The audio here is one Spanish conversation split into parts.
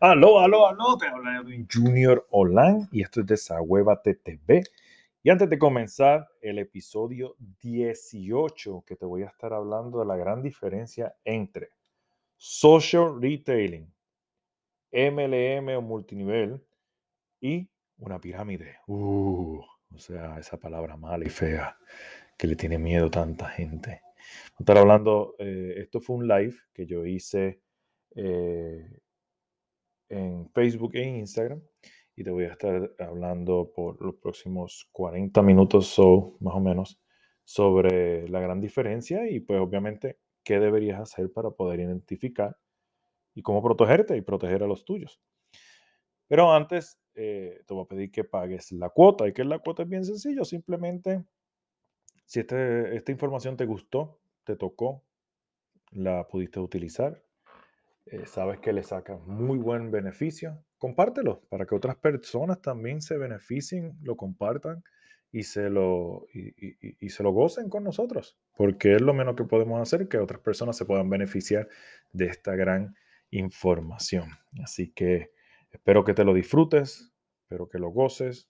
Aló, aló, aló, te habla Edwin Junior Olan y esto es Desahuévate TV. Y antes de comenzar el episodio 18, que te voy a estar hablando de la gran diferencia entre social retailing, MLM o multinivel y una pirámide. Uh, o sea, esa palabra mala y fea que le tiene miedo tanta gente. A estar hablando, eh, esto fue un live que yo hice. Eh, en Facebook e Instagram y te voy a estar hablando por los próximos 40 minutos o más o menos sobre la gran diferencia y pues obviamente qué deberías hacer para poder identificar y cómo protegerte y proteger a los tuyos. Pero antes eh, te voy a pedir que pagues la cuota y que la cuota es bien sencillo, simplemente si este, esta información te gustó, te tocó, la pudiste utilizar, eh, sabes que le sacas muy buen beneficio, compártelo para que otras personas también se beneficien, lo compartan y se lo, y, se lo gocen con nosotros, porque es lo menos que podemos hacer que otras personas se puedan beneficiar de esta gran información. Así que espero que te lo disfrutes, espero que lo goces,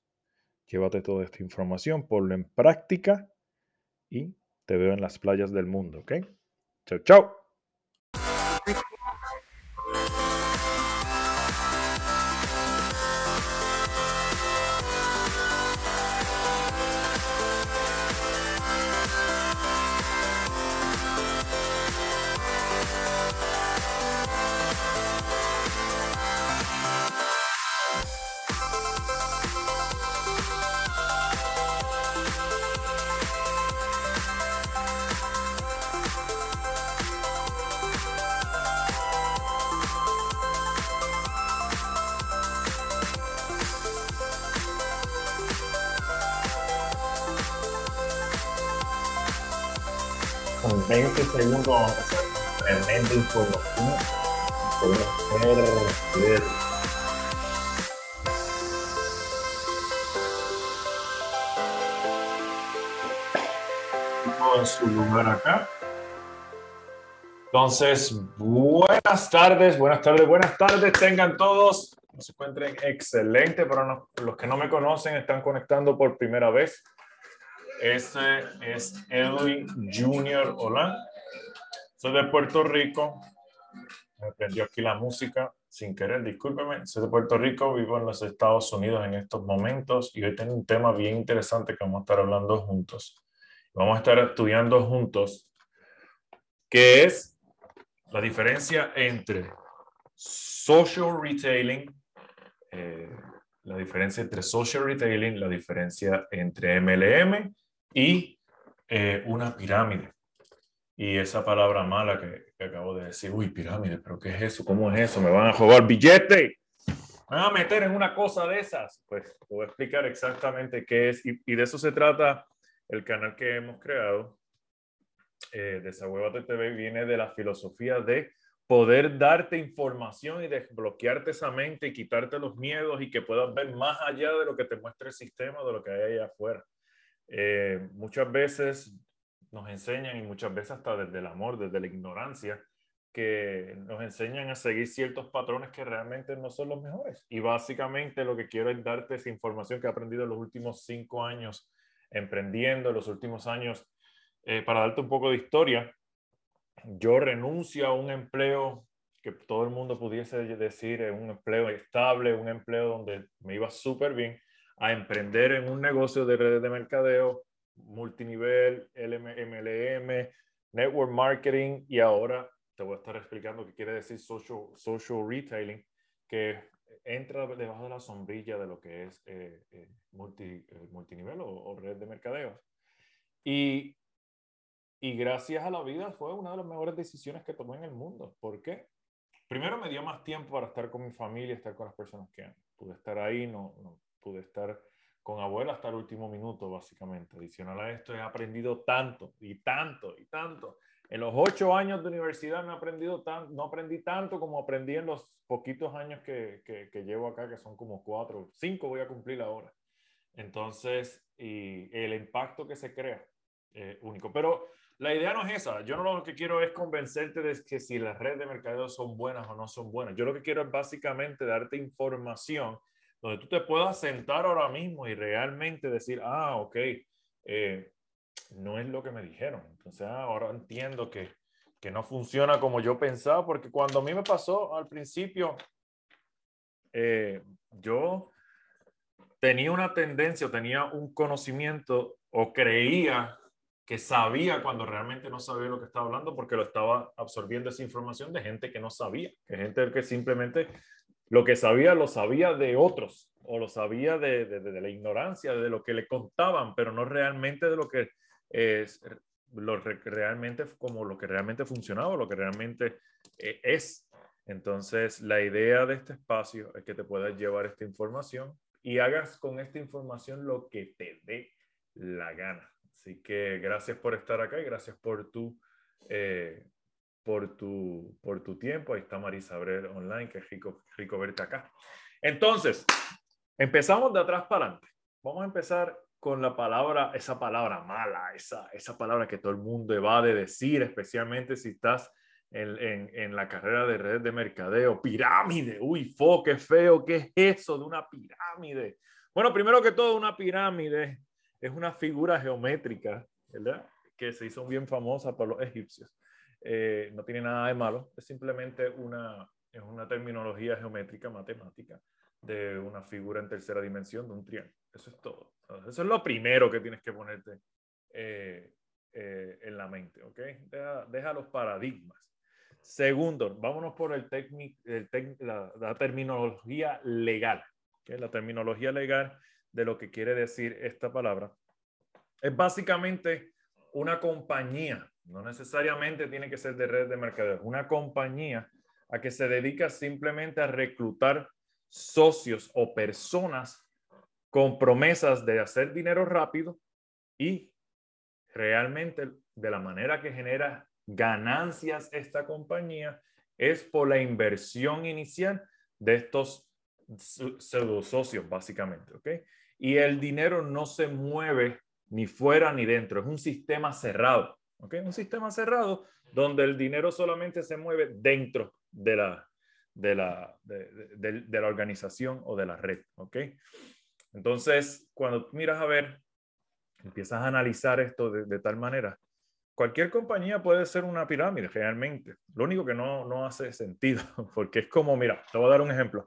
llévate toda esta información, ponlo en práctica y te veo en las playas del mundo, ¿ok? Chao, chao. 20 segundos tremenda información. Poder en su lugar acá. Entonces, buenas tardes, buenas tardes, buenas tardes, tengan todos. Se encuentren excelente. Para los que no me conocen, están conectando por primera vez. Ese es Edwin Junior Hola. Soy de Puerto Rico. Me prendió aquí la música sin querer, discúlpeme. Soy de Puerto Rico, vivo en los Estados Unidos en estos momentos y hoy tengo un tema bien interesante que vamos a estar hablando juntos. Vamos a estar estudiando juntos qué es la diferencia entre social retailing, eh, la diferencia entre social retailing, la diferencia entre MLM y eh, una pirámide. Y esa palabra mala que, acabo de decir, uy, pirámide, pero ¿qué es eso? ¿Cómo es eso? ¿Me van a robar billete? ¿Me van a meter en una cosa de esas? Pues te voy a explicar exactamente qué es. Y, de eso se trata el canal que hemos creado. Eh, de TV viene de la filosofía de poder darte información y desbloquearte esa mente y quitarte los miedos y que puedas ver más allá de lo que te muestra el sistema, de lo que hay allá afuera. Eh, muchas veces nos enseñan, y muchas veces hasta desde el amor, desde la ignorancia, que nos enseñan a seguir ciertos patrones que realmente no son los mejores. Y básicamente lo que quiero es darte esa información que he aprendido en los últimos cinco años emprendiendo, en los últimos años, eh, para darte un poco de historia. Yo renuncio a un empleo que todo el mundo pudiese decir, un empleo estable, un empleo donde me iba súper bien, a emprender en un negocio de redes de mercadeo, multinivel, MLM, network marketing y ahora te voy a estar explicando qué quiere decir social, social retailing, que entra debajo de la sombrilla de lo que es eh, eh, multi, eh, multinivel o, red de mercadeo. Y, y gracias a la vida fue una de las mejores decisiones que tomé en el mundo. ¿Por qué? Primero me dio más tiempo para estar con mi familia, estar con las personas que pude estar ahí, no, no pude estar con abuela hasta el último minuto, básicamente. Adicional a esto, he aprendido tanto y tanto y tanto. En los ocho años de universidad no, he aprendido tan, no aprendí tanto como aprendí en los poquitos años que, que, llevo acá, que son como cuatro, cinco voy a cumplir ahora. Entonces, y el impacto que se crea, único. Pero la idea no es esa. Yo no lo que quiero es convencerte de que si las redes de mercadeo son buenas o no son buenas. Yo lo que quiero es básicamente darte información donde tú te puedas sentar ahora mismo y realmente decir, ah, ok, eh, no es lo que me dijeron. Entonces ah, ahora entiendo que, que no funciona como yo pensaba, porque cuando a mí me pasó al principio, eh, yo tenía una tendencia tenía un conocimiento o creía que sabía cuando realmente no sabía lo que estaba hablando porque lo estaba absorbiendo esa información de gente que no sabía, que gente que simplemente lo que sabía lo sabía de otros o lo sabía de, de, la ignorancia, de lo que le contaban, pero no realmente de lo que es lo realmente como lo que realmente funcionaba, lo que realmente eh, es. Entonces, la idea de este espacio es que te puedas llevar esta información y hagas con esta información lo que te dé la gana. Así que gracias por estar acá y gracias por tu, eh, por tu, por tu tiempo. Ahí está Marisa Abrel online, que es rico, rico verte acá. Entonces, empezamos de atrás para adelante. Vamos a empezar con la palabra, esa palabra mala, esa, esa palabra que todo el mundo va de decir, especialmente si estás en, la carrera de red de mercadeo. Pirámide, uy, fo, qué feo, ¿qué es eso de una pirámide? Bueno, primero que todo, una pirámide es una figura geométrica, ¿verdad? Que se hizo bien famosa por los egipcios. Eh, no tiene nada de malo, es simplemente una, es una terminología geométrica, matemática, de una figura en tercera dimensión de un triángulo. Eso es todo. Eso es lo primero que tienes que ponerte eh, eh, en la mente, ¿ok? Deja, los paradigmas. Segundo, vámonos por el, la, terminología legal. La terminología legal de lo que quiere decir esta palabra es básicamente una compañía, no necesariamente tiene que ser de red de mercadeo, una compañía a que se dedica simplemente a reclutar socios o personas con promesas de hacer dinero rápido y realmente de la manera que genera ganancias esta compañía es por la inversión inicial de estos pseudo socios, básicamente, ¿ok? Y el dinero no se mueve ni fuera ni dentro, es un sistema cerrado, ¿ok? Un sistema cerrado donde el dinero solamente se mueve dentro de la, de la, de, la organización o de la red, ¿ok? Entonces, cuando miras a ver, empiezas a analizar esto de tal manera cualquier compañía puede ser una pirámide realmente. Lo único que no, no hace sentido, porque es como, mira, te voy a dar un ejemplo.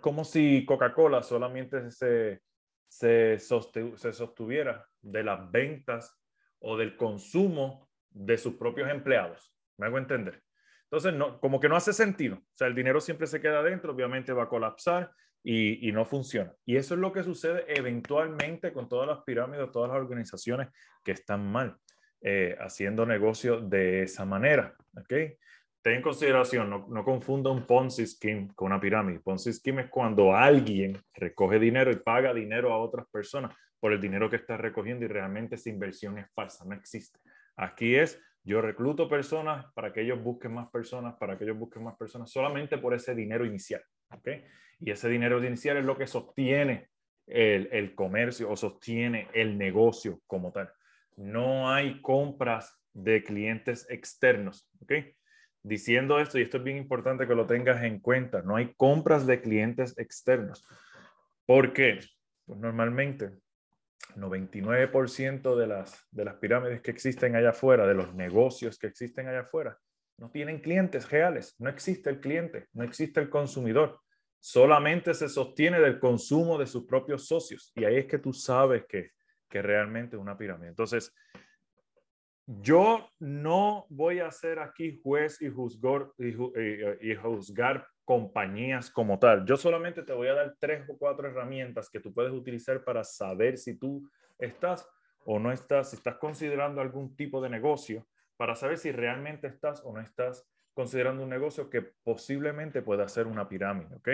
Como si Coca-Cola solamente se, se sostuviera de las ventas o del consumo de sus propios empleados. ¿Me hago entender? Entonces, no, como que no hace sentido. O sea, el dinero siempre se queda dentro, obviamente va a colapsar y, y, no funciona. Y eso es lo que sucede eventualmente con todas las pirámides, todas las organizaciones que están mal. Eh, haciendo negocio de esa manera. ¿okay? Ten en consideración, no, no confunda un Ponzi scheme con una pirámide. Ponzi scheme es cuando alguien recoge dinero y paga dinero a otras personas por el dinero que está recogiendo y realmente esa inversión es falsa, no existe. Aquí es, yo recluto personas para que ellos busquen más personas, para que ellos busquen más personas, solamente por ese dinero inicial. ¿okay? Y ese dinero inicial es lo que sostiene el, el comercio o sostiene el negocio como tal no hay compras de clientes externos, ¿ok? Diciendo esto, y esto es bien importante que lo tengas en cuenta, no hay compras de clientes externos. ¿Por qué? Pues normalmente 99% de las, de las pirámides que existen allá afuera, de los negocios que existen allá afuera, no tienen clientes reales, no existe el cliente, no existe el consumidor, solamente se sostiene del consumo de sus propios socios. Y ahí es que tú sabes que que realmente una pirámide. Entonces, yo no voy a ser aquí juez y juzgar, y, juzgar compañías como tal. Yo solamente te voy a dar tres o cuatro herramientas que tú puedes utilizar para saber si tú estás o no estás, si estás considerando algún tipo de negocio, para saber si realmente estás o no estás considerando un negocio que posiblemente pueda ser una pirámide, ¿ok?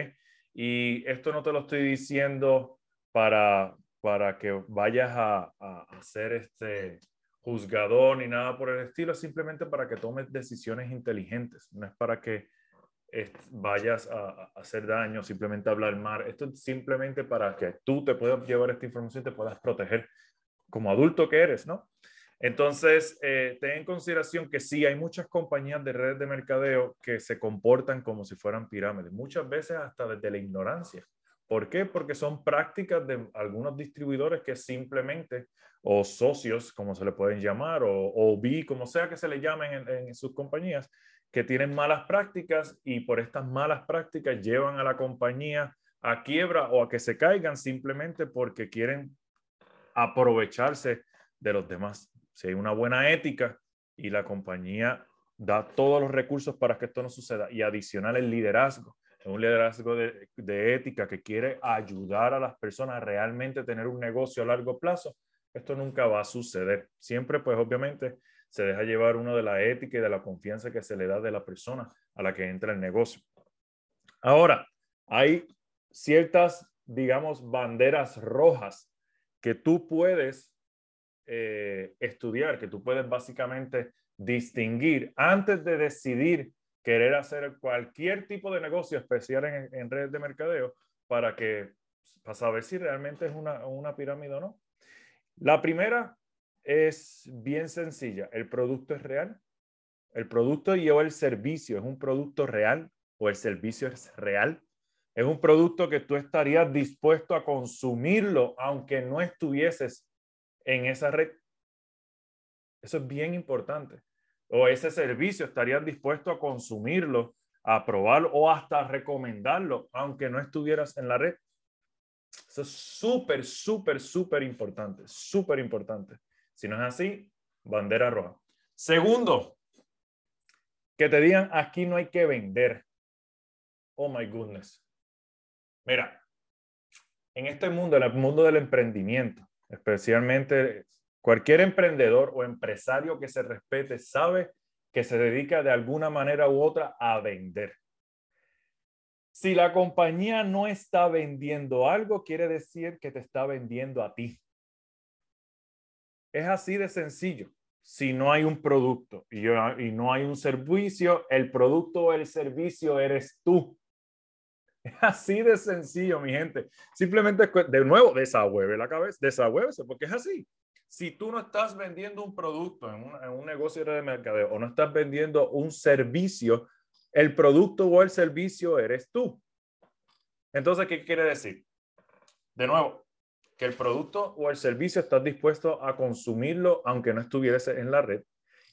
Y esto no te lo estoy diciendo para, para que vayas a, a, ser este juzgador ni nada por el estilo, simplemente para que tomes decisiones inteligentes, no es para que vayas a, hacer daño, simplemente hablar mal, esto es simplemente para que tú te puedas llevar esta información te puedas proteger como adulto que eres, ¿no? Entonces, eh, ten en consideración que sí, hay muchas compañías de redes de mercadeo que se comportan como si fueran pirámides, muchas veces hasta desde la ignorancia. ¿Por qué? Porque son prácticas de algunos distribuidores que simplemente, o socios, como se le pueden llamar, o, o B, como sea que se le llamen en, sus compañías, que tienen malas prácticas y por estas malas prácticas llevan a la compañía a quiebra o a que se caigan simplemente porque quieren aprovecharse de los demás. Si hay una buena ética y la compañía da todos los recursos para que esto no suceda y adicional el liderazgo un liderazgo de, ética que quiere ayudar a las personas a realmente tener un negocio a largo plazo, esto nunca va a suceder. Siempre, pues obviamente, se deja llevar uno de la ética y de la confianza que se le da de la persona a la que entra el negocio. Ahora, hay ciertas, digamos, banderas rojas que tú puedes eh, estudiar, que tú puedes básicamente distinguir antes de decidir querer hacer cualquier tipo de negocio especial en, redes de mercadeo para que para saber si realmente es una, una pirámide o no. La primera es bien sencilla. El producto es real. El producto y el servicio es un producto real o el servicio es real. Es un producto que tú estarías dispuesto a consumirlo aunque no estuvieses en esa red. Eso es bien importante o ese servicio estarían dispuestos a consumirlo, a probarlo o hasta recomendarlo, aunque no estuvieras en la red. Eso es súper, súper, súper importante, súper importante. Si no es así, bandera roja. Segundo, que te digan, aquí no hay que vender. Oh, my goodness. Mira, en este mundo, en el mundo del emprendimiento, especialmente Cualquier emprendedor o empresario que se respete sabe que se dedica de alguna manera u otra a vender. Si la compañía no está vendiendo algo, quiere decir que te está vendiendo a ti. Es así de sencillo. Si no hay un producto y, no hay un servicio, el producto o el servicio eres tú. Es así de sencillo, mi gente. Simplemente, de nuevo, desahueve la cabeza, desahuévese, porque es así si tú no estás vendiendo un producto en un, negocio de mercadeo o no estás vendiendo un servicio, el producto o el servicio eres tú. Entonces, ¿qué quiere decir? De nuevo, que el producto o el servicio estás dispuesto a consumirlo aunque no estuvieras en la red.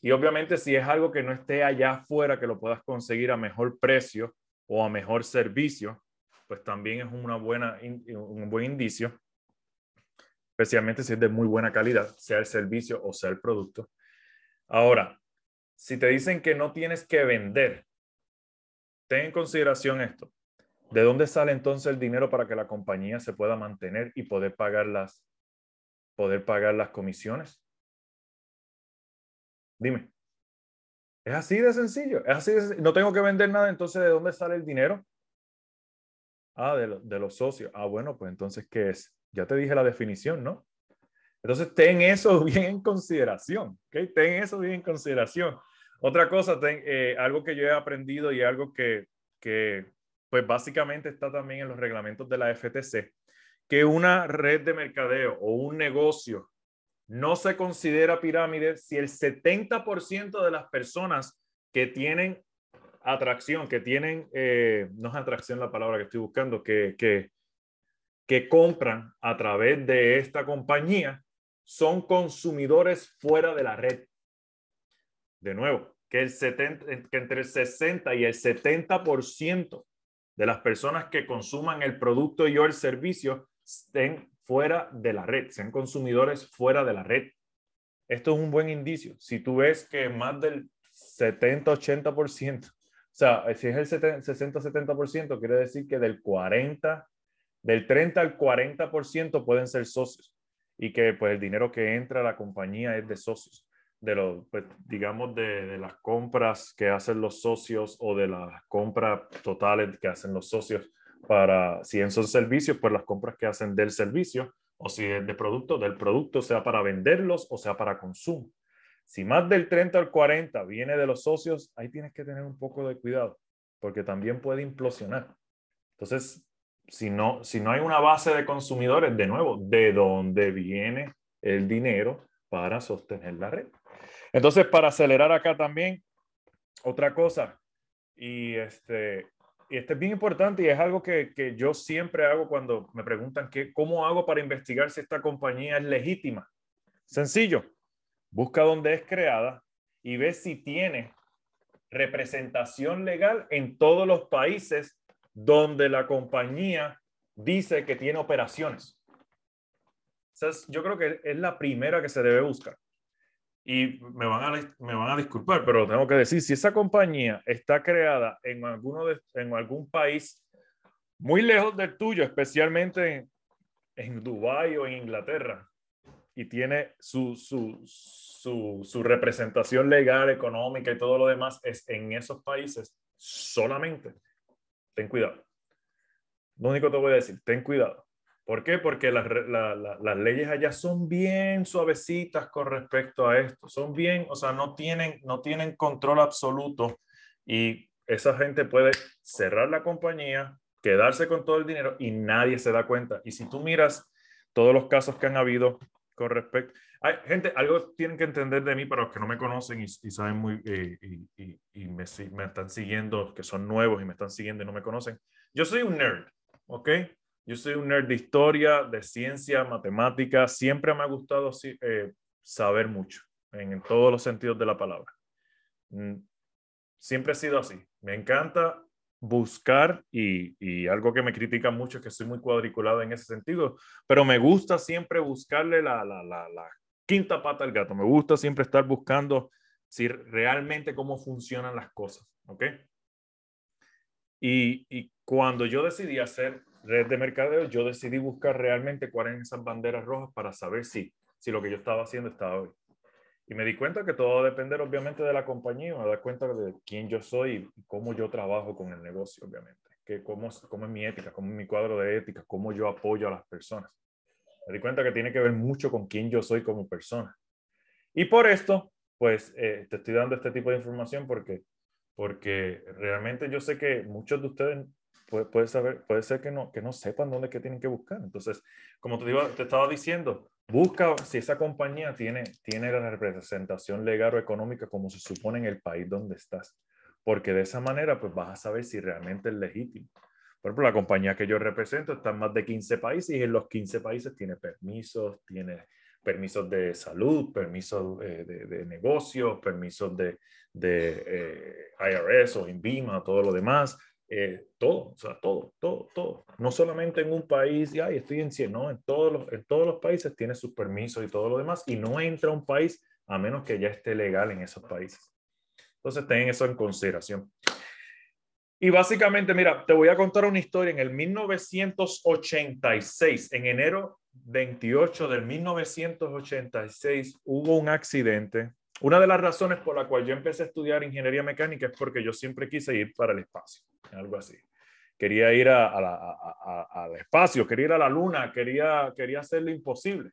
Y obviamente si es algo que no esté allá afuera, que lo puedas conseguir a mejor precio o a mejor servicio, pues también es una buena, un buen indicio especialmente si es de muy buena calidad, sea el servicio o sea el producto. Ahora, si te dicen que no tienes que vender, ten en consideración esto. ¿De dónde sale entonces el dinero para que la compañía se pueda mantener y poder pagar las, poder pagar las comisiones? Dime. Es así de sencillo. Es así No tengo que vender nada, entonces ¿de dónde sale el dinero? Ah, de, de los socios. Ah, bueno, pues entonces, ¿qué es? Ya te dije la definición, ¿no? Entonces, ten eso bien en consideración, ¿ok? Ten eso bien en consideración. Otra cosa, ten, eh, algo que yo he aprendido y algo que, que, pues básicamente está también en los reglamentos de la FTC, que una red de mercadeo o un negocio no se considera pirámide si el 70% de las personas que tienen atracción, que tienen, eh, no es atracción la palabra que estoy buscando, que, que, que compran a través de esta compañía son consumidores fuera de la red. De nuevo, que, el 70, que entre el 60 y el 70% de las personas que consuman el producto y o el servicio estén fuera de la red, sean consumidores fuera de la red. Esto es un buen indicio. Si tú ves que más del 70-80%, o sea, si es el 60-70%, quiere decir que del 40 del 30 al 40% pueden ser socios y que pues el dinero que entra a la compañía es de socios, de los, pues, digamos, de, de, las compras que hacen los socios o de las compras totales que hacen los socios para, si son servicios, pues las compras que hacen del servicio o si es de producto, del producto, sea para venderlos o sea para consumo. Si más del 30 al 40 viene de los socios, ahí tienes que tener un poco de cuidado, porque también puede implosionar. Entonces, si no, si no hay una base de consumidores, de nuevo, ¿de dónde viene el dinero para sostener la red. Entonces, para acelerar acá también, otra cosa, y este, y este es bien importante y es algo que, que yo siempre hago cuando me preguntan que, cómo hago para investigar si esta compañía es legítima. Sencillo, busca dónde es creada y ve si tiene representación legal en todos los países donde la compañía dice que tiene operaciones. yo creo que es la primera que se debe buscar. Y me van, a, me van a disculpar, pero tengo que decir, si esa compañía está creada en, alguno de, en algún país muy lejos del tuyo, especialmente en, en Dubái o en Inglaterra, y tiene su, su, su, su, representación legal, económica y todo lo demás es en esos países solamente, ten cuidado. Lo único que te voy a decir, ten cuidado. ¿Por qué? Porque las, las leyes allá son bien suavecitas con respecto a esto. Son bien, o sea, no tienen, no tienen control absoluto y esa gente puede cerrar la compañía, quedarse con todo el dinero y nadie se da cuenta. Y si tú miras todos los casos que han habido con respecto... Hay, gente, algo tienen que entender de mí para los que no me conocen y, saben muy... Eh, y, y me, me, están siguiendo, que son nuevos y me están siguiendo y no me conocen. Yo soy un nerd, ¿ok? Yo soy un nerd de historia, de ciencia, matemática. Siempre me ha gustado eh, saber mucho, en, todos los sentidos de la palabra. Mm, siempre he sido así. Me encanta buscar y, y, algo que me critica mucho es que soy muy cuadriculado en ese sentido, pero me gusta siempre buscarle la, la, la, la quinta pata al gato. Me gusta siempre estar buscando si realmente cómo funcionan las cosas, ¿ok? Y, y cuando yo decidí hacer red de mercadeo, yo decidí buscar realmente cuáles eran esas banderas rojas para saber si, si lo que yo estaba haciendo estaba bien. Y me di cuenta que todo va a depender obviamente de la compañía, me da cuenta de quién yo soy y cómo yo trabajo con el negocio, obviamente. Que cómo, cómo es mi ética, cómo es mi cuadro de ética, cómo yo apoyo a las personas. Me di cuenta que tiene que ver mucho con quién yo soy como persona. Y por esto, pues eh, te estoy dando este tipo de información porque, porque realmente yo sé que muchos de ustedes puede, puede, saber, puede ser que no, que no sepan dónde que tienen que buscar. Entonces, como te, digo, te estaba diciendo, busca si esa compañía tiene, tiene la representación legal o económica como se supone en el país donde estás. Porque de esa manera, pues vas a saber si realmente es legítimo. Por ejemplo, la compañía que yo represento está en más de 15 países y en los 15 países tiene permisos, tiene permisos de salud, permisos eh, de, de, negocios, permisos de, de eh, IRS o INVIMA, todo lo demás, eh, todo, o sea, todo, todo, todo. No solamente en un país, y ay, estoy en 100, no, en todos, los, en todos los países tiene sus permisos y todo lo demás, y no entra a un país a menos que ya esté legal en esos países. Entonces, ten eso en consideración. Y básicamente, mira, te voy a contar una historia. En el 1986, en enero 28 del 1986, hubo un accidente una de las razones por la cual yo empecé a estudiar ingeniería mecánica es porque yo siempre quise ir para el espacio, algo así. Quería ir al espacio, quería ir a la luna, quería, quería hacer lo imposible.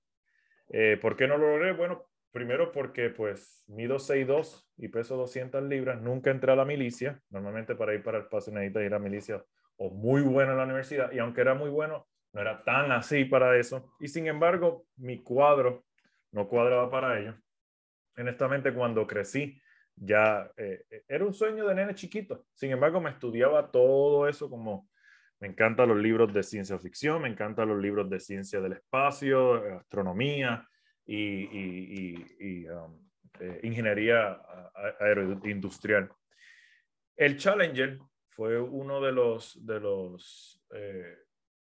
Eh, ¿Por qué no lo logré? Bueno, primero porque pues mido 6'2 y peso 200 libras, nunca entré a la milicia. Normalmente para ir para el espacio necesitas ir a milicia o muy bueno en la universidad y aunque era muy bueno, no era tan así para eso. Y sin embargo, mi cuadro no cuadraba para ello honestamente cuando crecí, ya eh, era un sueño de nene chiquito. Sin embargo, me estudiaba todo eso como me encantan los libros de ciencia ficción, me encantan los libros de ciencia del espacio, astronomía y, um, eh, ingeniería aeroindustrial. El Challenger fue uno de los, de los eh,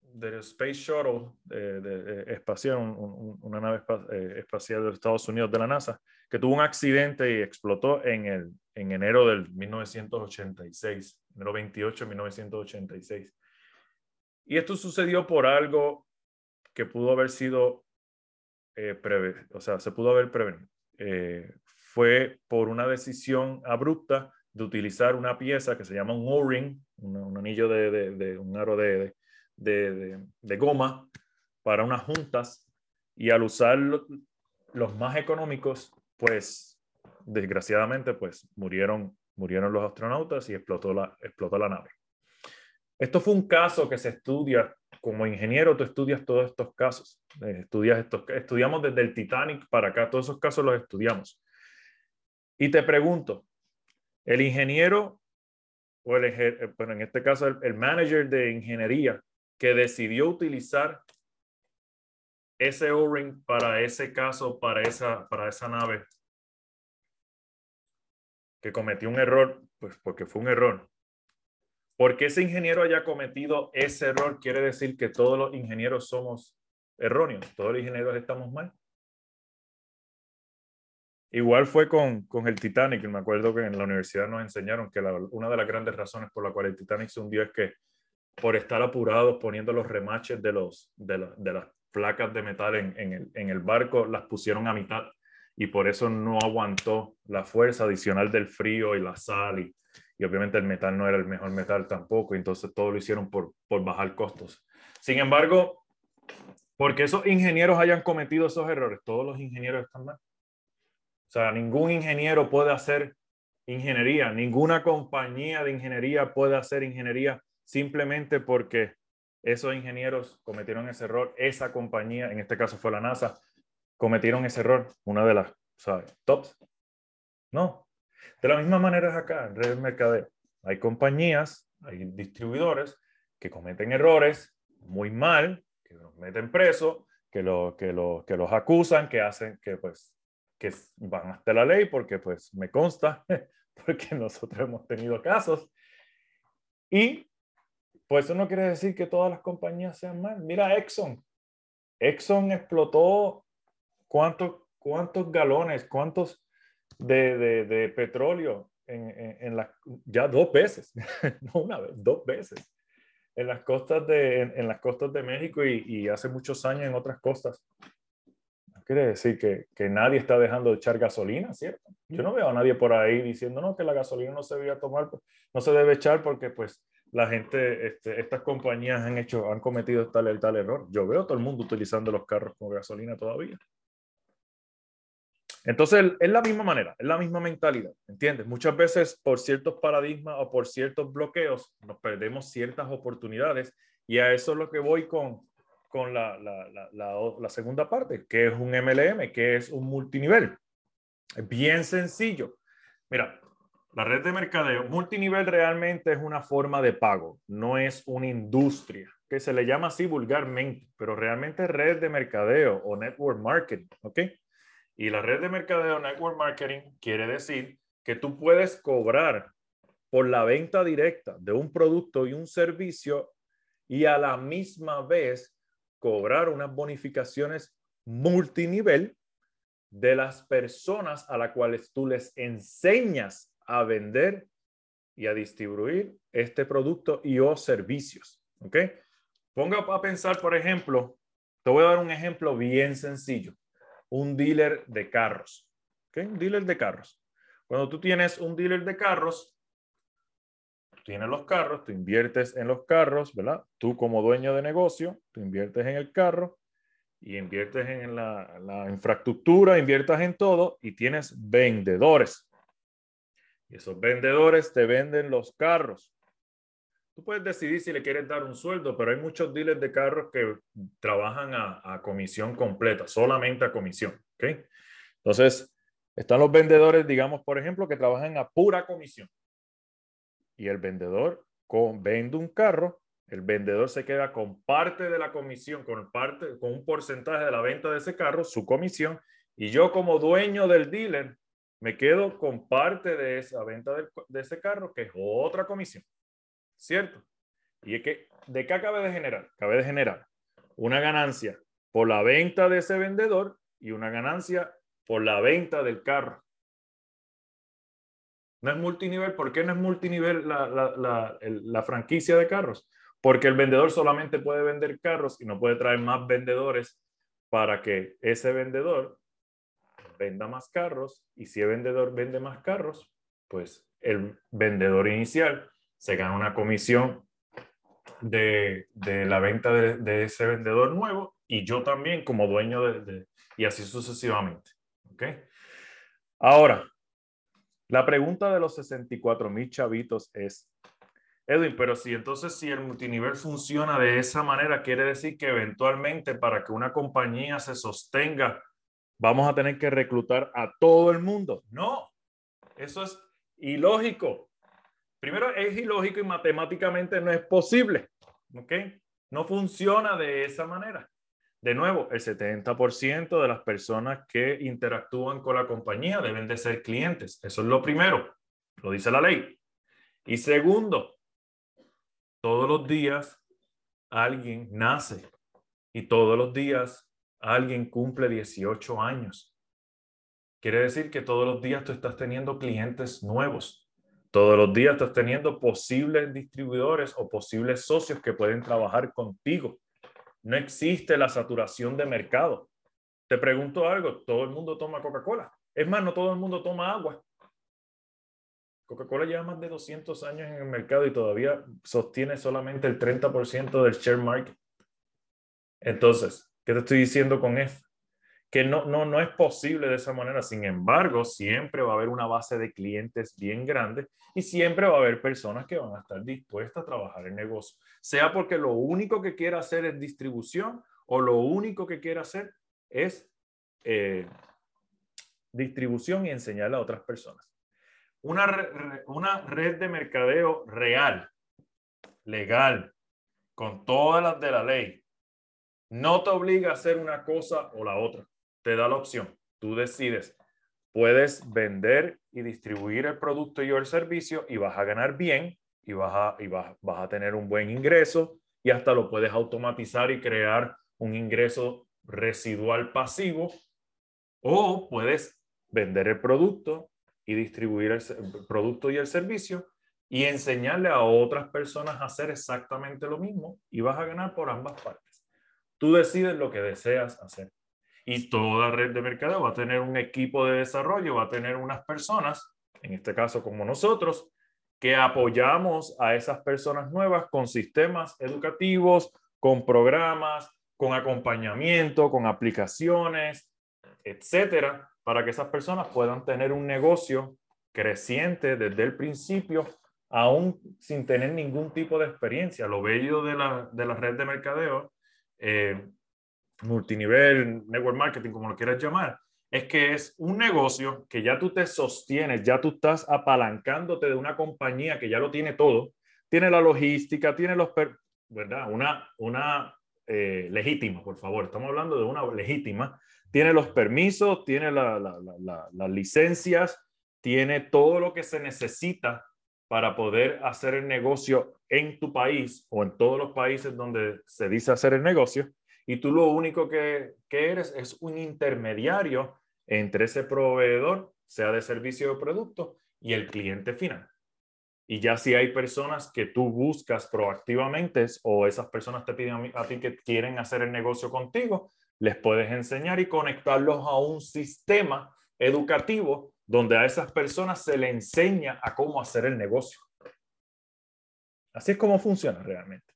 del Space Shuttle de, espacial, una nave espacial de los Estados Unidos de la NASA, que tuvo un accidente y explotó en, el, en enero del 1986, enero 28 de 1986. Y esto sucedió por algo que pudo haber sido, eh, o sea, se pudo haber prevenido. Eh, fue por una decisión abrupta de utilizar una pieza que se llama un O-ring, un, anillo de, de, un aro de, de, goma para unas juntas y al usar los más económicos pues desgraciadamente pues murieron, murieron los astronautas y explotó la, explotó la nave. Esto fue un caso que se estudia como ingeniero tú estudias todos estos casos. Eh, estudias estos, estudiamos desde el Titanic para acá, todos esos casos los estudiamos. Y te pregunto, el ingeniero, o el, eh, bueno, en este caso el, el manager de ingeniería que decidió utilizar ese O-ring para ese caso, para esa, para esa nave, que cometió un error, pues porque fue un error. Porque ese ingeniero haya cometido ese error quiere decir que todos los ingenieros somos erróneos, todos los ingenieros estamos mal. Igual fue con, con el Titanic, me acuerdo que en la universidad nos enseñaron que una de las grandes razones por la cual el Titanic se hundió es que por estar apurados poniendo los remaches de, los, de, de las placas de metal en, en, el, en el barco, las pusieron a mitad y por eso no aguantó la fuerza adicional del frío y la sal y, y obviamente el metal no era el mejor metal tampoco, entonces todo lo hicieron por, por bajar costos. Sin embargo, porque esos ingenieros hayan cometido esos errores, todos los ingenieros están mal. O sea, ningún ingeniero puede hacer ingeniería, ninguna compañía de ingeniería puede hacer ingeniería simplemente porque esos ingenieros cometieron ese error, esa compañía, en este caso fue la NASA, cometieron ese error, una de las ¿sabes? tops. No. De la misma manera es acá, en redes mercadeo. Hay compañías, hay distribuidores que cometen errores muy mal, que los meten preso, que, lo, que, lo, que los acusan, que hacen, que pues, que van hasta la ley, porque pues me consta, porque nosotros hemos tenido casos. Y pues eso no quiere decir que todas las compañías sean mal. Mira Exxon. Exxon explotó cuántos, cuántos galones, cuántos de, de, petróleo en, en, en ya dos veces, no una vez, dos veces, en las costas de, en, las costas de México y, hace muchos años en otras costas. No quiere decir que, que, nadie está dejando de echar gasolina, ¿cierto? Yo no veo a nadie por ahí diciendo, que la gasolina no se debe tomar, no se debe echar porque pues la gente, este, estas compañías han hecho, han cometido tal, tal error. Yo veo todo el mundo utilizando los carros con gasolina todavía. Entonces, es la misma manera, es la misma mentalidad, ¿entiendes? Muchas veces por ciertos paradigmas o por ciertos bloqueos nos perdemos ciertas oportunidades y a eso es lo que voy con, con la, la, la, la segunda parte, que es un MLM, que es un multinivel. Bien sencillo. Mira, la red de mercadeo multinivel realmente es una forma de pago, no es una industria, que se le llama así vulgarmente, pero realmente es red de mercadeo o network marketing, ¿ok? Y la red de mercadeo network marketing quiere decir que tú puedes cobrar por la venta directa de un producto y un servicio y a la misma vez cobrar unas bonificaciones multinivel de las personas a las cuales tú les enseñas a vender y a distribuir este producto y o servicios. ¿Ok? Ponga a pensar, por ejemplo, te voy a dar un ejemplo bien sencillo. Un dealer de carros. ¿Ok? Un dealer de carros. Cuando tú tienes un dealer de carros, tienes los carros, tú inviertes en los carros, ¿verdad? Tú como dueño de negocio, tú inviertes en el carro y inviertes en la, la infraestructura, inviertas en todo y tienes vendedores. Esos vendedores te venden los carros. Tú puedes decidir si le quieres dar un sueldo, pero hay muchos dealers de carros que trabajan a, comisión completa, solamente a comisión. ¿okay? Entonces, están los vendedores, digamos, por ejemplo, que trabajan a pura comisión. Y el vendedor con, vende un carro, el vendedor se queda con parte de la comisión, con, parte, con un porcentaje de la venta de ese carro, su comisión, y yo como dueño del dealer me quedo con parte de esa venta de, ese carro, que es otra comisión, ¿cierto? Y es que, ¿de qué acabe de generar? Cabe de generar una ganancia por la venta de ese vendedor y una ganancia por la venta del carro. No es multinivel. ¿Por qué no es multinivel la, la, la, franquicia de carros? Porque el vendedor solamente puede vender carros y no puede traer más vendedores para que ese vendedor venda más carros y si el vendedor vende más carros, pues el vendedor inicial se gana una comisión de, de la venta de, de, ese vendedor nuevo y yo también como dueño de, y así sucesivamente. ¿ok? Ahora, la pregunta de los 64 mil chavitos es, Edwin, pero si entonces si el multinivel funciona de esa manera, quiere decir que eventualmente para que una compañía se sostenga, vamos a tener que reclutar a todo el mundo. No, eso es ilógico. Primero, es ilógico y matemáticamente no es posible. ¿Ok? No funciona de esa manera. De nuevo, el 70% de las personas que interactúan con la compañía deben de ser clientes. Eso es lo primero. Lo dice la ley. Y segundo, todos los días alguien nace y todos los días alguien cumple 18 años. Quiere decir que todos los días tú estás teniendo clientes nuevos. Todos los días estás teniendo posibles distribuidores o posibles socios que pueden trabajar contigo. No existe la saturación de mercado. Te pregunto algo, todo el mundo toma Coca-Cola. Es más, no todo el mundo toma agua. Coca-Cola lleva más de 200 años en el mercado y todavía sostiene solamente el 30% del share market. Entonces, ¿qué te estoy diciendo con esto? Que no, no, no es posible de esa manera. Sin embargo, siempre va a haber una base de clientes bien grande y siempre va a haber personas que van a estar dispuestas a trabajar en negocio. Sea porque lo único que quiera hacer es distribución o lo único que quiera hacer es eh, distribución y enseñarle a otras personas una, una red de mercadeo real, legal, con todas las de la ley, no te obliga a hacer una cosa o la otra. Te da la opción. Tú decides. Puedes vender y distribuir el producto y el servicio y vas a ganar bien y, vas a, y vas, vas a tener un buen ingreso y hasta lo puedes automatizar y crear un ingreso residual pasivo o puedes vender el producto y distribuir el, producto y el servicio y enseñarle a otras personas a hacer exactamente lo mismo y vas a ganar por ambas partes. Tú decides lo que deseas hacer. Y toda red de mercadeo va a tener un equipo de desarrollo, va a tener unas personas, en este caso como nosotros, que apoyamos a esas personas nuevas con sistemas educativos, con programas, con acompañamiento, con aplicaciones, etcétera, para que esas personas puedan tener un negocio creciente desde el principio, aún sin tener ningún tipo de experiencia. Lo bello de la, de la red de mercadeo, eh, multinivel, network marketing, como lo quieras llamar, es que es un negocio que ya tú te sostienes, ya tú estás apalancándote de una compañía que ya lo tiene todo, tiene la logística, tiene los, ¿verdad? Una, una eh, legítima, por favor, estamos hablando de una legítima. Tiene los permisos, tiene las licencias, tiene todo lo que se necesita para poder hacer el negocio en tu país o en todos los países donde se dice hacer el negocio. Y tú lo único que, que eres es un intermediario entre ese proveedor, sea de servicio o producto, y el cliente final. Y ya si hay personas que tú buscas proactivamente o esas personas te piden a, ti que quieren hacer el negocio contigo, les puedes enseñar y conectarlos a un sistema educativo donde a esas personas se les enseña a cómo hacer el negocio. Así es como funciona realmente.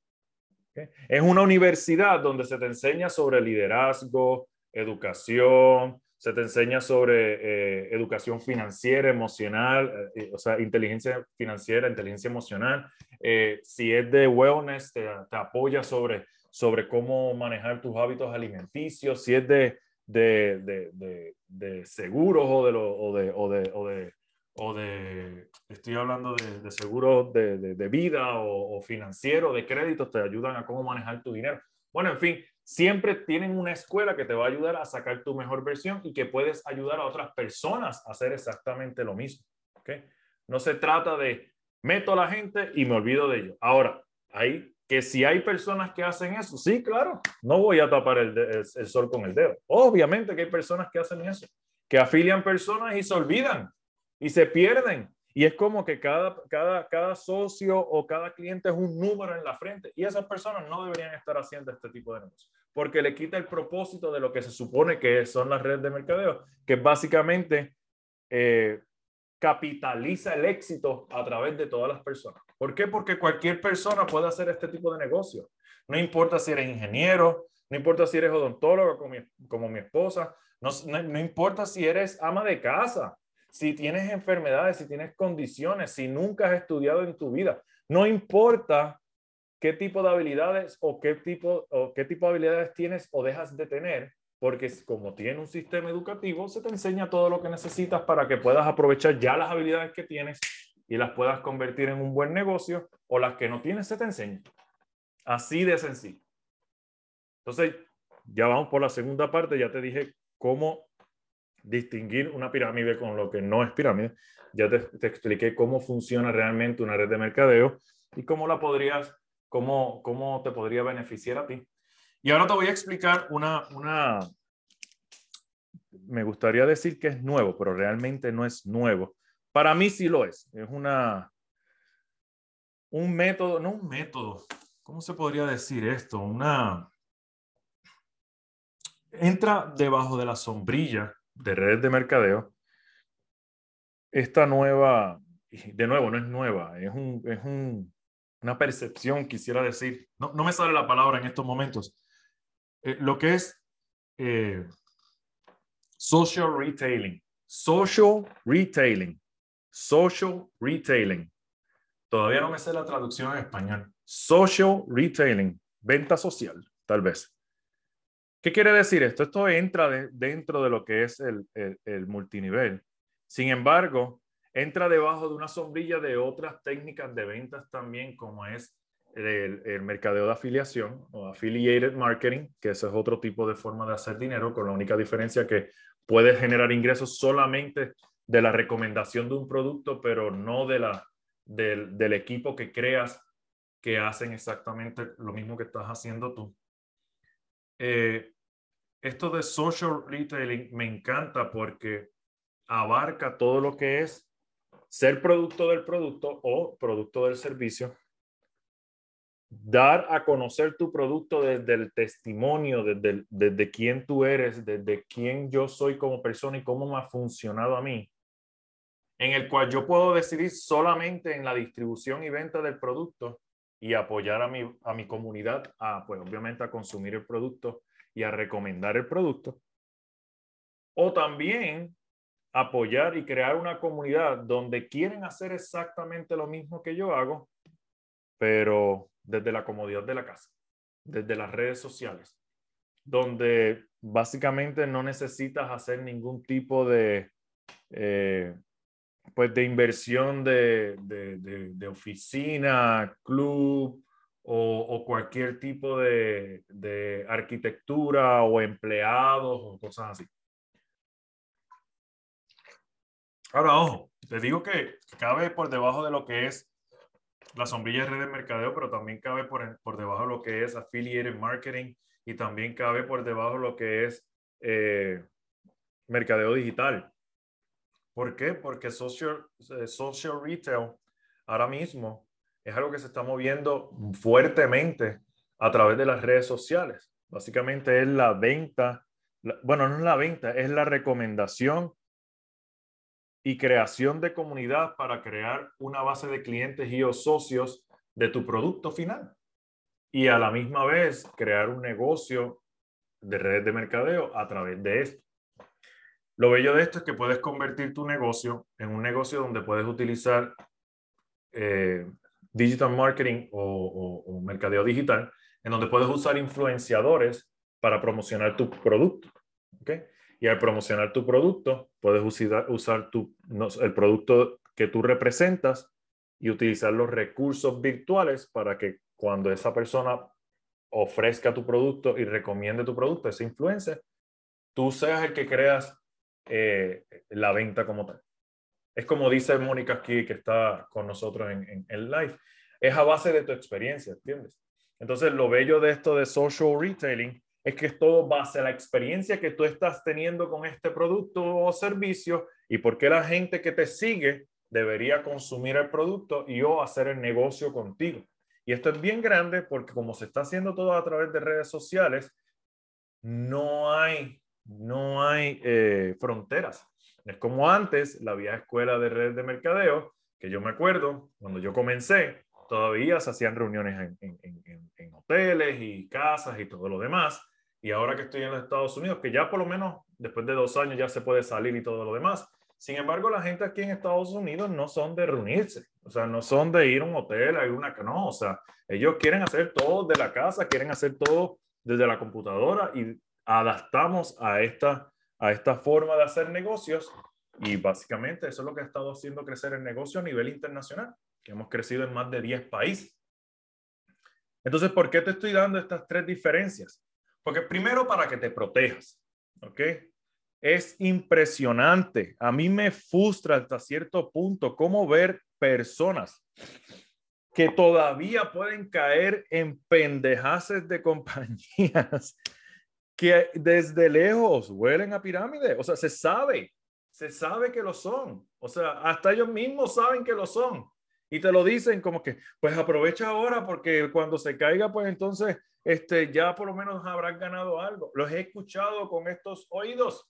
Es una universidad donde se te enseña sobre liderazgo, educación, se te enseña sobre eh, educación financiera, emocional, eh, o sea, inteligencia financiera, inteligencia emocional. Eh, si es de wellness, te, te apoya sobre sobre cómo manejar tus hábitos alimenticios, si es de, de, de, de, seguros o de, o o o de, o de, estoy hablando de, seguros de, vida o, o financiero, de créditos, te ayudan a cómo manejar tu dinero. Bueno, en fin, siempre tienen una escuela que te va a ayudar a sacar tu mejor versión y que puedes ayudar a otras personas a hacer exactamente lo mismo. ¿okay? No se trata de meto a la gente y me olvido de ello. Ahora, hay que si hay personas que hacen eso, sí, claro, no voy a tapar el, sol con el dedo. Obviamente que hay personas que hacen eso, que afilian personas y se olvidan y se pierden. Y es como que cada, cada, cada socio o cada cliente es un número en la frente. Y esas personas no deberían estar haciendo este tipo de negocios, porque le quita el propósito de lo que se supone que son las redes de mercadeo, que básicamente eh, capitaliza el éxito a través de todas las personas. ¿Por qué? Porque cualquier persona puede hacer este tipo de negocio. No importa si eres ingeniero, no importa si eres odontólogo como mi, como mi esposa, no, no, importa si eres ama de casa, si tienes enfermedades, si tienes condiciones, si nunca has estudiado en tu vida. No importa qué tipo de habilidades o qué tipo, qué tipo de habilidades tienes o dejas de tener, porque como tiene un sistema educativo, se te enseña todo lo que necesitas para que puedas aprovechar ya las habilidades que tienes y las puedas convertir en un buen negocio o las que no tienes se te enseña. Así de sencillo. Entonces, ya vamos por la segunda parte, ya te dije cómo distinguir una pirámide con lo que no es pirámide. Ya te, te expliqué cómo funciona realmente una red de mercadeo y cómo la podrías, cómo, cómo te podría beneficiar a ti. Y ahora te voy a explicar una, una, me gustaría decir que es nuevo, pero realmente no es nuevo. Para mí sí lo es. Es una, un método, no un método, ¿cómo se podría decir esto? Una, entra debajo de la sombrilla de redes de mercadeo esta nueva, de nuevo, no es nueva, es, un, es un, una percepción, quisiera decir, no, no, me sale la palabra en estos momentos, eh, lo que es eh, social retailing, social retailing, social retailing. Todavía no me sé la traducción en español. Social retailing, venta social, tal vez. ¿Qué quiere decir esto? Esto entra dentro de lo que es el, el, multinivel. Sin embargo, entra debajo de una sombrilla de otras técnicas de ventas también, como es el, el, mercadeo de afiliación o affiliated marketing, que ese es otro tipo de forma de hacer dinero, con la única diferencia que puedes generar ingresos solamente de la recomendación de un producto, pero no de la, del, del equipo que creas que hacen exactamente lo mismo que estás haciendo tú. Eh, esto de social retailing me encanta porque abarca todo lo que es ser producto del producto o producto del servicio, dar a conocer tu producto desde el testimonio, desde, desde quién tú eres, desde quién yo soy como persona y cómo me ha funcionado a mí, en el cual yo puedo decidir solamente en la distribución y venta del producto y apoyar a mi, a mi comunidad a, pues obviamente, a consumir el producto y a recomendar el producto. O también apoyar y crear una comunidad donde quieren hacer exactamente lo mismo que yo hago, pero desde la comodidad de la casa, desde las redes sociales, donde básicamente no necesitas hacer ningún tipo de, eh, pues de inversión de, de, de, oficina, club o, cualquier tipo de, arquitectura o empleados o cosas así. Ahora, ojo, te digo que cabe por debajo de lo que es la sombrilla de red de mercadeo, pero también cabe por, por debajo de lo que es affiliated marketing y también cabe por debajo de lo que es eh, mercadeo digital. ¿Por qué? Porque social, eh, social retail ahora mismo es algo que se está moviendo fuertemente a través de las redes sociales. Básicamente es la venta, bueno, no es la venta, es la recomendación y creación de comunidad para crear una base de clientes y o socios de tu producto final. Y a la misma vez crear un negocio de redes de mercadeo a través de esto. Lo bello de esto es que puedes convertir tu negocio en un negocio donde puedes utilizar eh, digital marketing o, mercadeo digital, en donde puedes usar influenciadores para promocionar tu producto. ¿okay? Y al promocionar tu producto, puedes usar, usar tu, el producto que tú representas y utilizar los recursos virtuales para que cuando esa persona ofrezca tu producto y recomiende tu producto, esa influencia, tú seas el que creas eh, la venta como tal. Es como dice Mónica aquí, que está con nosotros en, el live. Es a base de tu experiencia, ¿entiendes? Entonces, lo bello de esto de social retailing es que es todo base a la experiencia que tú estás teniendo con este producto o servicio y por qué la gente que te sigue debería consumir el producto y o hacer el negocio contigo. Y esto es bien grande porque como se está haciendo todo a través de redes sociales, no hay, no hay eh, fronteras. Es como antes, la vieja escuela de redes de mercadeo, que yo me acuerdo, cuando yo comencé, todavía se hacían reuniones en, en, hoteles y casas y todo lo demás. Y ahora que estoy en los Estados Unidos, que ya por lo menos después de dos años ya se puede salir y todo lo demás. Sin embargo, la gente aquí en Estados Unidos no son de reunirse. O sea, no son de ir a un hotel, a ir a una... No, o sea, ellos quieren hacer todo de la casa, quieren hacer todo desde la computadora y adaptamos a esta, a esta forma de hacer negocios y básicamente eso es lo que ha estado haciendo crecer el negocio a nivel internacional, que hemos crecido en más de 10 países. Entonces, ¿por qué te estoy dando estas tres diferencias? Porque primero para que te protejas, ¿ok? Es impresionante. A mí me frustra hasta cierto punto cómo ver personas que todavía pueden caer en pendejaces de compañías que desde lejos huelen a pirámide. O sea, se sabe, se sabe que lo son. O sea, hasta ellos mismos saben que lo son. Y te lo dicen como que, pues aprovecha ahora porque cuando se caiga, pues entonces este, ya por lo menos habrás ganado algo. Los he escuchado con estos oídos.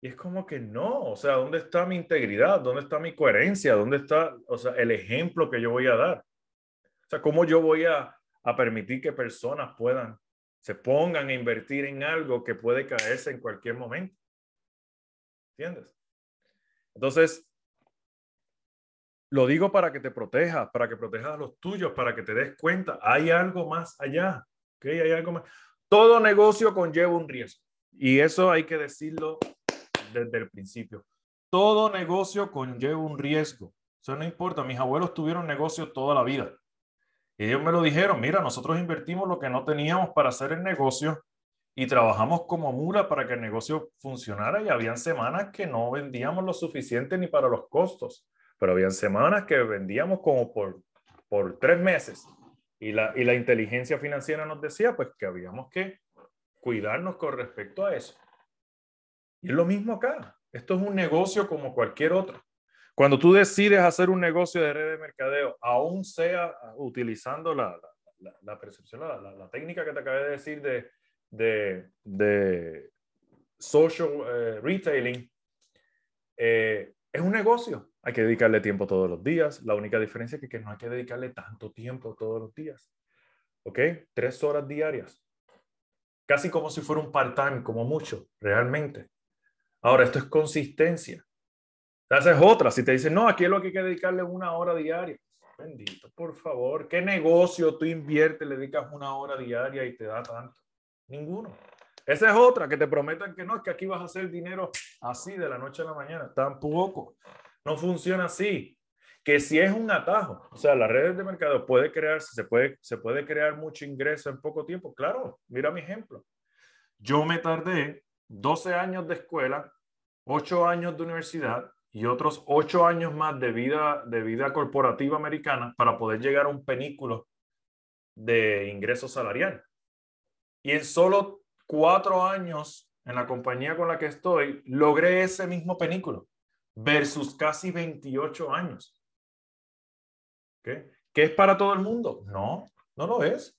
Y es como que no, o sea, ¿dónde está mi integridad? ¿Dónde está mi coherencia? ¿Dónde está, o sea, el ejemplo que yo voy a dar? O sea, ¿cómo yo voy a, a permitir que personas puedan, se pongan a invertir en algo que puede caerse en cualquier momento? ¿Entiendes? Entonces, lo digo para que te protejas, para que protejas a los tuyos, para que te des cuenta, hay algo más allá, ¿ok? Hay algo más. Todo negocio conlleva un riesgo y eso hay que decirlo desde el principio. Todo negocio conlleva un riesgo. Eso no importa, mis abuelos tuvieron negocio toda la vida. Ellos me lo dijeron, mira, nosotros invertimos lo que no teníamos para hacer el negocio y trabajamos como mula para que el negocio funcionara y habían semanas que no vendíamos lo suficiente ni para los costos, pero habían semanas que vendíamos como por, por tres meses y la, y la inteligencia financiera nos decía pues que habíamos que cuidarnos con respecto a eso. Y es lo mismo acá. Esto es un negocio como cualquier otro. Cuando tú decides hacer un negocio de red de mercadeo, aún sea utilizando la, la, la percepción, la, la, técnica que te acabé de decir de de, de social eh, retailing, eh, es un negocio. Hay que dedicarle tiempo todos los días. La única diferencia es que, no hay que dedicarle tanto tiempo todos los días. ¿Ok? Tres horas diarias. Casi como si fuera un part-time, como mucho, realmente. Ahora, esto es consistencia. Esa es otra. Si te dicen, no, aquí es lo que hay que dedicarle una hora diaria. Bendito, por favor. ¿Qué negocio tú inviertes, le dedicas una hora diaria y te da tanto? Ninguno. Esa es otra, que te prometan que no, es que aquí vas a hacer dinero así de la noche a la mañana. Tampoco. No funciona así. Que si es un atajo, o sea, las redes de mercado puede crearse, se puede, se puede crear mucho ingreso en poco tiempo. Claro, mira mi ejemplo. Yo me tardé 12 años de escuela, 8 años de universidad y otros 8 años más de vida, de vida corporativa americana para poder llegar a un penículo de ingreso salarial. Y en solo cuatro años en la compañía con la que estoy, logré ese mismo penículo versus casi 28 años. ¿Qué? ¿Qué es para todo el mundo? No, no lo es.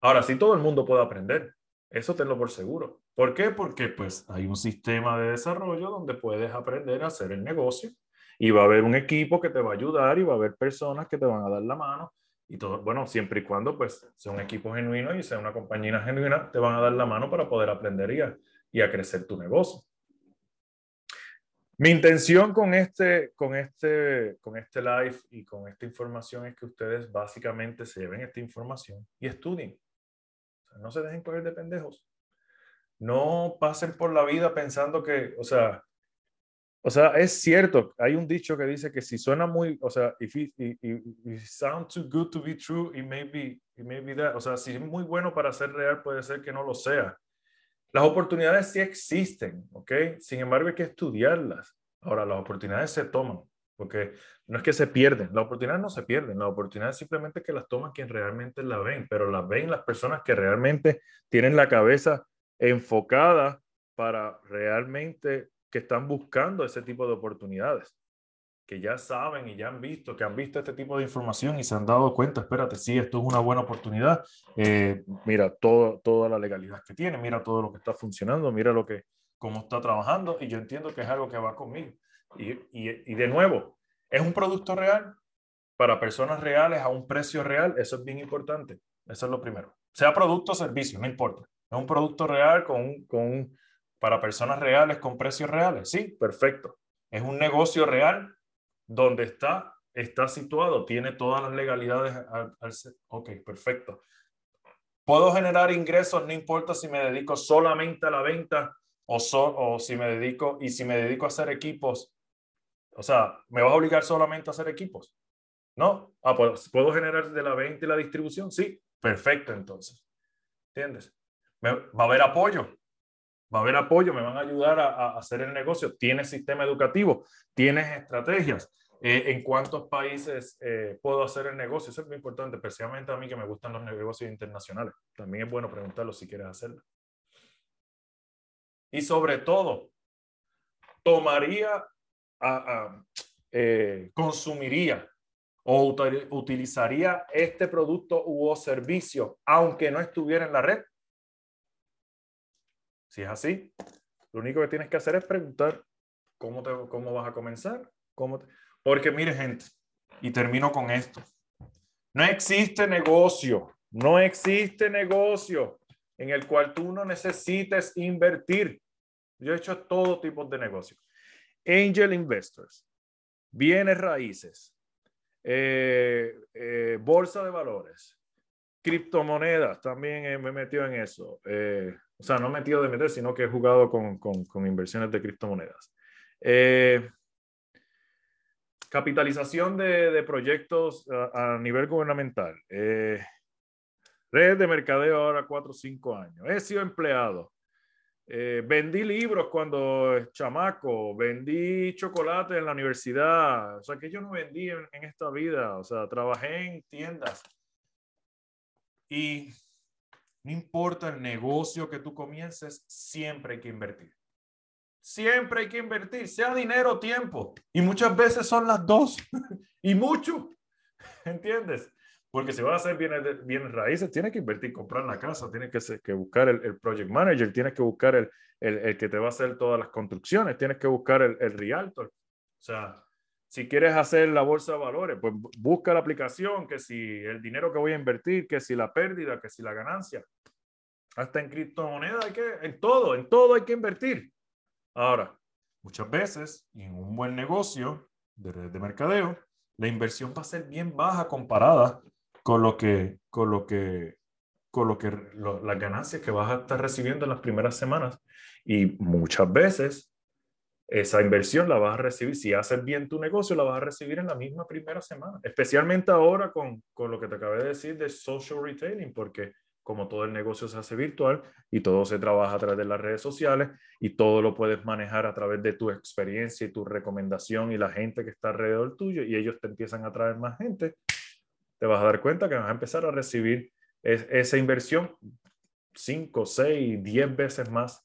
Ahora sí todo el mundo puede aprender. Eso tenlo por seguro. ¿Por qué? Porque pues hay un sistema de desarrollo donde puedes aprender a hacer el negocio y va a haber un equipo que te va a ayudar y va a haber personas que te van a dar la mano y todo, bueno, siempre y cuando pues sea un equipo genuino y sea una compañía genuina, te van a dar la mano para poder aprender y a, crecer tu negocio. Mi intención con este, con, este, con este live y con esta información es que ustedes básicamente se lleven esta información y estudien. no se dejen coger de pendejos. No pasen por la vida pensando que, o sea, o sea, es cierto, hay un dicho que dice que si suena muy, o sea, if it, sound too good to be true, it may be, that. O sea, si es muy bueno para ser real, puede ser que no lo sea. Las oportunidades sí existen, ¿ok? Sin embargo, hay que estudiarlas. Ahora, las oportunidades se toman, porque no es que se pierden, las oportunidades no se pierden, las oportunidades simplemente que las toman quien realmente las ven, pero las ven las personas que realmente tienen la cabeza enfocada para realmente que están buscando ese tipo de oportunidades, que ya saben y ya han visto, que han visto este tipo de información y se han dado cuenta, espérate, sí, esto es una buena oportunidad, eh, mira todo, toda la legalidad que tiene, mira todo lo que está funcionando, mira lo que, cómo está trabajando y yo entiendo que es algo que va conmigo. Y, y, y de nuevo, es un producto real para personas reales a un precio real, eso es bien importante, eso es lo primero. Sea producto o servicio, no importa. Es un producto real con, con para personas reales con precios reales. Sí, perfecto. Es un negocio real donde está, está situado, tiene todas las legalidades al, Ok, perfecto. Puedo generar ingresos, no importa si me dedico solamente a la venta o, o si me dedico, y si me dedico a hacer equipos, o sea, ¿me vas a obligar solamente a hacer equipos? ¿No? Ah, pues, ¿puedo generar de la venta y la distribución? Sí, perfecto entonces. ¿Entiendes? Va a haber apoyo. Va a haber apoyo, me van a ayudar a, hacer el negocio. Tienes sistema educativo, tienes estrategias. Eh, ¿En cuántos países eh, puedo hacer el negocio? Eso es muy importante, especialmente a mí que me gustan los negocios internacionales. También es bueno preguntarlo si quieres hacerlo. Y sobre todo, tomaría, eh, consumiría o utilizaría este producto u servicio aunque no estuviera en la red. Si es así, lo único que tienes que hacer es preguntar cómo, te, cómo vas a comenzar. Cómo Porque mire gente, y termino con esto. No existe negocio, no existe negocio en el cual tú no necesites invertir. Yo he hecho todo tipo de negocios. Angel investors, bienes raíces, eh, eh, bolsa de valores, criptomonedas, también me he metido en eso. Eh, o sea, no metido de meter, sino que he jugado con, con, inversiones de criptomonedas. capitalización de, de proyectos a, nivel gubernamental. red de mercadeo ahora 4 o 5 años. He sido empleado. Eh, vendí libros cuando chamaco, vendí chocolate en la universidad, o sea que yo no vendí en, esta vida, o sea, trabajé en tiendas. Y no importa el negocio que tú comiences, siempre hay que invertir. Siempre hay que invertir, sea dinero o tiempo. Y muchas veces son las dos. y mucho. ¿Entiendes? Porque si vas a hacer bienes, bienes raíces, tienes que invertir, comprar la casa, tienes que, buscar el, el, project manager, tienes que buscar el, el, el, que te va a hacer todas las construcciones, tienes que buscar el, el realtor. O sea, si quieres hacer la bolsa de valores, pues busca la aplicación, que si el dinero que voy a invertir, que si la pérdida, que si la ganancia. Hasta en criptomonedas hay que, en todo, en todo hay que invertir. Ahora, muchas veces, en un buen negocio de de mercadeo, la inversión va a ser bien baja comparada con lo que, con lo que, con lo que las ganancias que vas a estar recibiendo en las primeras semanas. Y muchas veces esa inversión la vas a recibir, si haces bien tu negocio, la vas a recibir en la misma primera semana, especialmente ahora con, con lo que te acabé de decir de social retailing, porque como todo el negocio se hace virtual y todo se trabaja a través de las redes sociales y todo lo puedes manejar a través de tu experiencia y tu recomendación y la gente que está alrededor tuyo y ellos te empiezan a traer más gente, te vas a dar cuenta que vas a empezar a recibir esa inversión 5, 6, 10 veces más.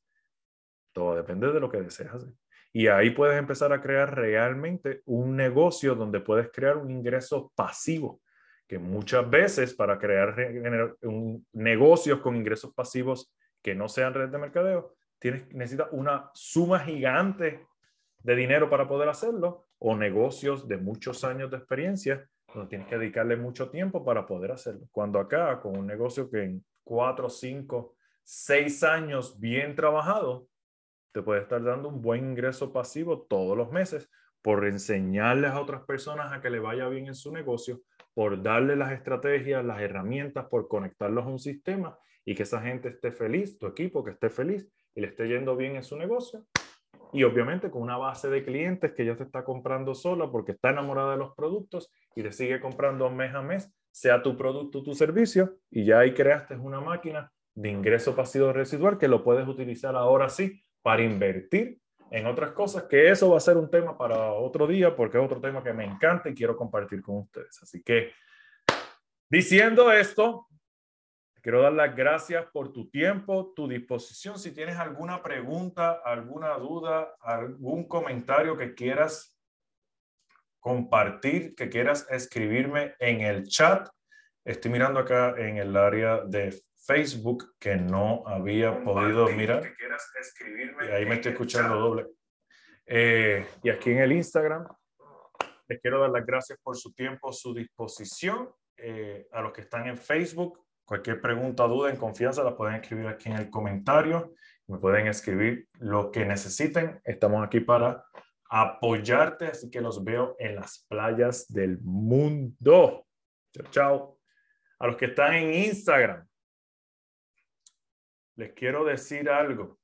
Todo depende de lo que deseas hacer. Y ahí puedes empezar a crear realmente un negocio donde puedes crear un ingreso pasivo, que muchas veces para crear negocios con ingresos pasivos que no sean red de mercadeo, tienes, necesitas una suma gigante de dinero para poder hacerlo o negocios de muchos años de experiencia donde tienes que dedicarle mucho tiempo para poder hacerlo. Cuando acá, con un negocio que en cuatro, cinco, seis años bien trabajado, te puede estar dando un buen ingreso pasivo todos los meses por enseñarles a otras personas a que le vaya bien en su negocio, por darle las estrategias, las herramientas, por conectarlos a un sistema y que esa gente esté feliz, tu equipo que esté feliz y le esté yendo bien en su negocio. Y obviamente con una base de clientes que ya te está comprando sola porque está enamorada de los productos y te sigue comprando mes a mes, sea tu producto tu servicio, y ya ahí creaste una máquina de ingreso pasivo residual que lo puedes utilizar ahora sí para invertir en otras cosas, que eso va a ser un tema para otro día porque es otro tema que me encanta y quiero compartir con ustedes. Así que, diciendo esto, Quiero dar las gracias por tu tiempo, tu disposición. Si tienes alguna pregunta, alguna duda, algún comentario que quieras compartir, que quieras escribirme en el chat. Estoy mirando acá en el área de Facebook que no había podido mirar. Que quieras escribirme y ahí me estoy escuchando doble. Eh, y aquí en el Instagram, les quiero dar las gracias por su tiempo, su disposición. Eh, a los que están en Facebook, Cualquier pregunta duda en confianza la pueden escribir aquí en el comentario. Me pueden escribir lo que necesiten. Estamos aquí para apoyarte, así que los veo en las playas del mundo. Chao, chao. A los que están en Instagram, les quiero decir algo.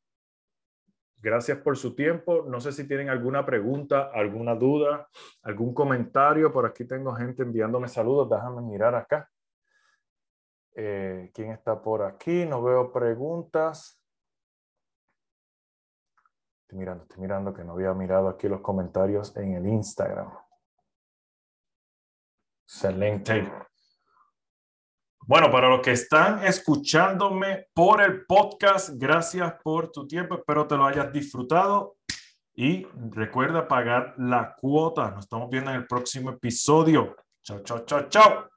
Gracias por su tiempo. No sé si tienen alguna pregunta, alguna duda, algún comentario. Por aquí tengo gente enviándome saludos. Déjame mirar acá. Eh, ¿Quién está por aquí? No veo preguntas. Estoy mirando, estoy mirando que no había mirado aquí los comentarios en el Instagram. Excelente. Bueno, para los que están escuchándome por el podcast, gracias por tu tiempo. Espero te lo hayas disfrutado. Y recuerda pagar la cuota. Nos estamos viendo en el próximo episodio. Chao, chao, chao, chao.